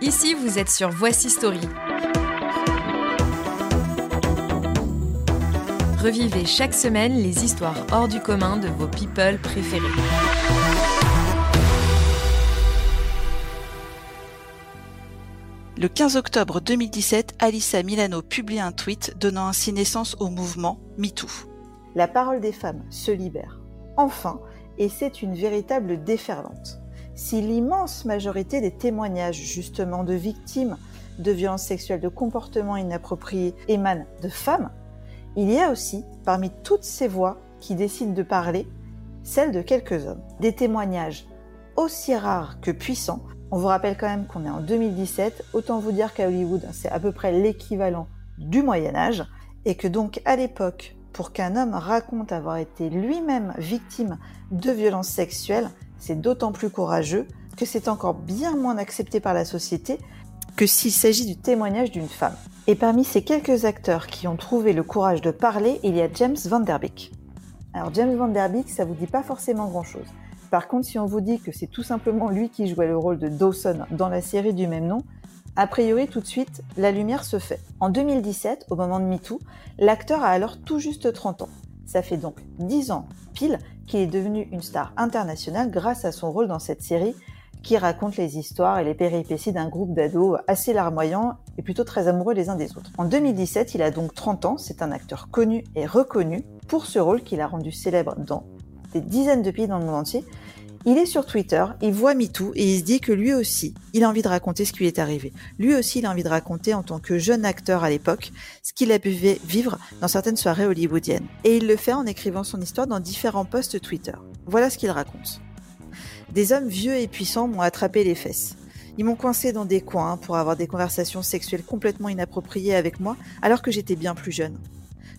Ici, vous êtes sur Voici Story. Revivez chaque semaine les histoires hors du commun de vos people préférés. Le 15 octobre 2017, Alissa Milano publie un tweet donnant ainsi naissance au mouvement MeToo. La parole des femmes se libère. Enfin, et c'est une véritable déferlante. Si l'immense majorité des témoignages justement de victimes de violences sexuelles, de comportements inappropriés émanent de femmes, il y a aussi, parmi toutes ces voix qui décident de parler, celles de quelques hommes. Des témoignages aussi rares que puissants. On vous rappelle quand même qu'on est en 2017, autant vous dire qu'à Hollywood, c'est à peu près l'équivalent du Moyen Âge, et que donc à l'époque, pour qu'un homme raconte avoir été lui-même victime de violences sexuelles, c'est d'autant plus courageux que c'est encore bien moins accepté par la société que s'il s'agit du témoignage d'une femme. Et parmi ces quelques acteurs qui ont trouvé le courage de parler, il y a James Van Der Beek. Alors James Van Der Beek, ça vous dit pas forcément grand-chose. Par contre, si on vous dit que c'est tout simplement lui qui jouait le rôle de Dawson dans la série du même nom, a priori, tout de suite, la lumière se fait. En 2017, au moment de MeToo, l'acteur a alors tout juste 30 ans. Ça fait donc 10 ans pile qu'il est devenu une star internationale grâce à son rôle dans cette série qui raconte les histoires et les péripéties d'un groupe d'ados assez larmoyants et plutôt très amoureux les uns des autres. En 2017, il a donc 30 ans, c'est un acteur connu et reconnu pour ce rôle qu'il a rendu célèbre dans des dizaines de pays dans le monde entier il est sur Twitter, il voit MeToo et il se dit que lui aussi, il a envie de raconter ce qui lui est arrivé. Lui aussi, il a envie de raconter en tant que jeune acteur à l'époque ce qu'il a pu vivre dans certaines soirées hollywoodiennes. Et il le fait en écrivant son histoire dans différents posts Twitter. Voilà ce qu'il raconte. Des hommes vieux et puissants m'ont attrapé les fesses. Ils m'ont coincé dans des coins pour avoir des conversations sexuelles complètement inappropriées avec moi alors que j'étais bien plus jeune.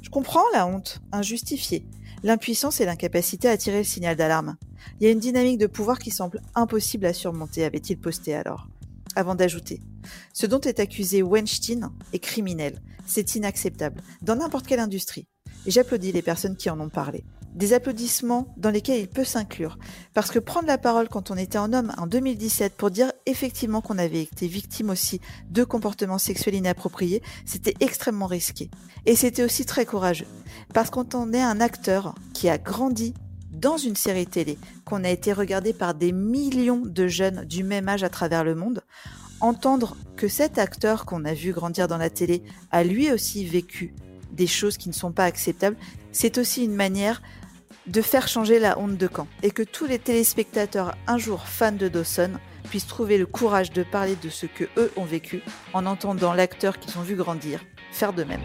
Je comprends la honte, injustifiée, l'impuissance et l'incapacité à tirer le signal d'alarme. Il y a une dynamique de pouvoir qui semble impossible à surmonter, avait-il posté alors. Avant d'ajouter, ce dont est accusé Weinstein est criminel. C'est inacceptable, dans n'importe quelle industrie. J'applaudis les personnes qui en ont parlé. Des applaudissements dans lesquels il peut s'inclure. Parce que prendre la parole quand on était un homme en 2017 pour dire effectivement qu'on avait été victime aussi de comportements sexuels inappropriés, c'était extrêmement risqué. Et c'était aussi très courageux. Parce qu'on on est un acteur qui a grandi dans une série télé, qu'on a été regardé par des millions de jeunes du même âge à travers le monde, entendre que cet acteur qu'on a vu grandir dans la télé a lui aussi vécu des choses qui ne sont pas acceptables, c'est aussi une manière de faire changer la honte de camp et que tous les téléspectateurs un jour fans de Dawson puissent trouver le courage de parler de ce que eux ont vécu en entendant l'acteur qu'ils ont vu grandir faire de même.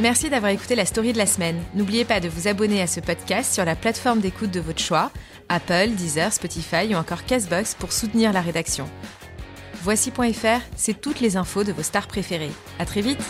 Merci d'avoir écouté la story de la semaine. N'oubliez pas de vous abonner à ce podcast sur la plateforme d'écoute de votre choix, Apple, Deezer, Spotify ou encore Castbox pour soutenir la rédaction. Voici.fr, c'est toutes les infos de vos stars préférées. À très vite!